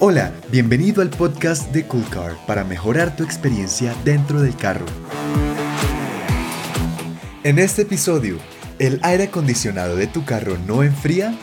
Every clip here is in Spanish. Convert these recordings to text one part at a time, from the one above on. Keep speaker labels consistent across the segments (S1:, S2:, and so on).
S1: Hola, bienvenido al podcast de Cool Car para mejorar tu experiencia dentro del carro. En este episodio, ¿el aire acondicionado de tu carro no enfría?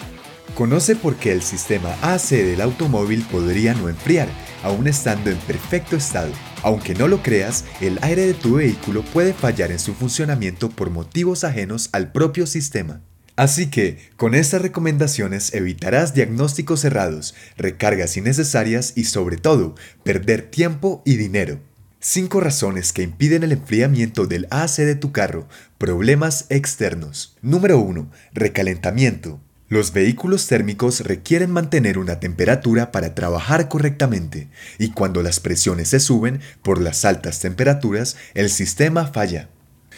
S1: Conoce por qué el sistema AC del automóvil podría no enfriar, aún estando en perfecto estado. Aunque no lo creas, el aire de tu vehículo puede fallar en su funcionamiento por motivos ajenos al propio sistema. Así que, con estas recomendaciones evitarás diagnósticos errados, recargas innecesarias y sobre todo, perder tiempo y dinero. 5 razones que impiden el enfriamiento del AC de tu carro. Problemas externos. Número 1. Recalentamiento. Los vehículos térmicos requieren mantener una temperatura para trabajar correctamente, y cuando las presiones se suben por las altas temperaturas, el sistema falla.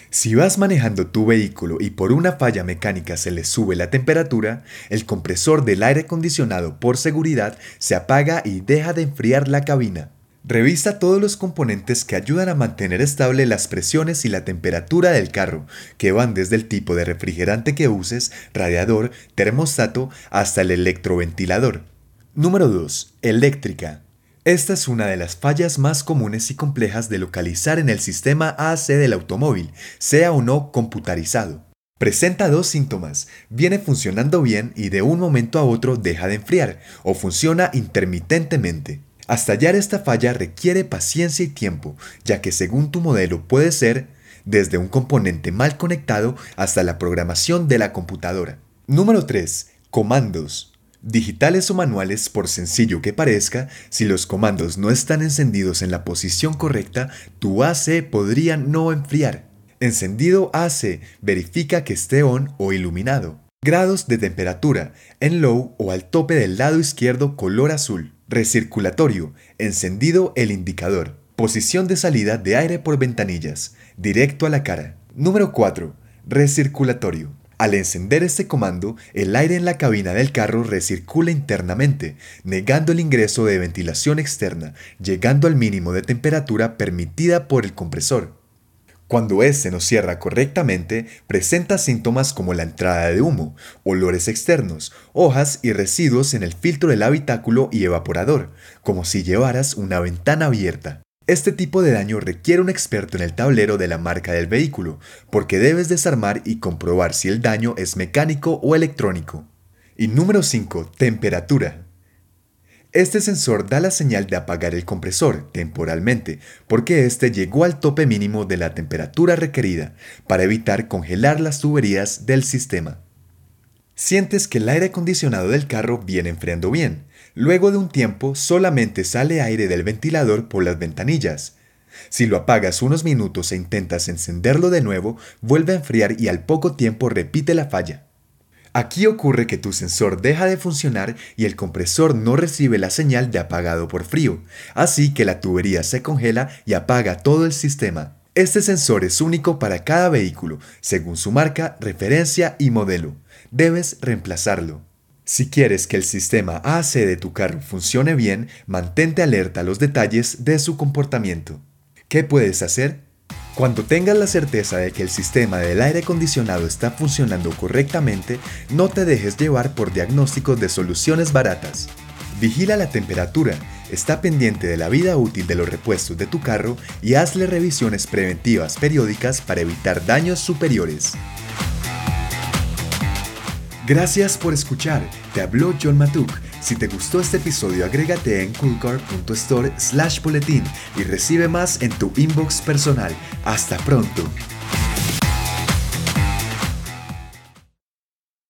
S1: Si vas manejando tu vehículo y por una falla mecánica se le sube la temperatura, el compresor del aire acondicionado por seguridad se apaga y deja de enfriar la cabina. Revisa todos los componentes que ayudan a mantener estable las presiones y la temperatura del carro, que van desde el tipo de refrigerante que uses, radiador, termostato, hasta el electroventilador. Número 2. Eléctrica. Esta es una de las fallas más comunes y complejas de localizar en el sistema AC del automóvil, sea o no computarizado. Presenta dos síntomas, viene funcionando bien y de un momento a otro deja de enfriar, o funciona intermitentemente. Hasta hallar esta falla requiere paciencia y tiempo, ya que según tu modelo puede ser desde un componente mal conectado hasta la programación de la computadora. Número 3. Comandos. Digitales o manuales, por sencillo que parezca, si los comandos no están encendidos en la posición correcta, tu AC podría no enfriar. Encendido AC verifica que esté on o iluminado. Grados de temperatura, en low o al tope del lado izquierdo color azul. Recirculatorio, encendido el indicador. Posición de salida de aire por ventanillas, directo a la cara. Número 4. Recirculatorio. Al encender este comando, el aire en la cabina del carro recircula internamente, negando el ingreso de ventilación externa, llegando al mínimo de temperatura permitida por el compresor. Cuando este no cierra correctamente, presenta síntomas como la entrada de humo, olores externos, hojas y residuos en el filtro del habitáculo y evaporador, como si llevaras una ventana abierta. Este tipo de daño requiere un experto en el tablero de la marca del vehículo, porque debes desarmar y comprobar si el daño es mecánico o electrónico. Y número 5. Temperatura. Este sensor da la señal de apagar el compresor temporalmente porque éste llegó al tope mínimo de la temperatura requerida para evitar congelar las tuberías del sistema. Sientes que el aire acondicionado del carro viene enfriando bien. Luego de un tiempo solamente sale aire del ventilador por las ventanillas. Si lo apagas unos minutos e intentas encenderlo de nuevo, vuelve a enfriar y al poco tiempo repite la falla. Aquí ocurre que tu sensor deja de funcionar y el compresor no recibe la señal de apagado por frío, así que la tubería se congela y apaga todo el sistema. Este sensor es único para cada vehículo, según su marca, referencia y modelo. Debes reemplazarlo. Si quieres que el sistema AC de tu carro funcione bien, mantente alerta a los detalles de su comportamiento. ¿Qué puedes hacer? Cuando tengas la certeza de que el sistema del aire acondicionado está funcionando correctamente, no te dejes llevar por diagnósticos de soluciones baratas. Vigila la temperatura, está pendiente de la vida útil de los repuestos de tu carro y hazle revisiones preventivas periódicas para evitar daños superiores. Gracias por escuchar, te habló John Matuk si te gustó este episodio, agrégate en coolcar.store slash boletín y recibe más en tu inbox personal. Hasta pronto.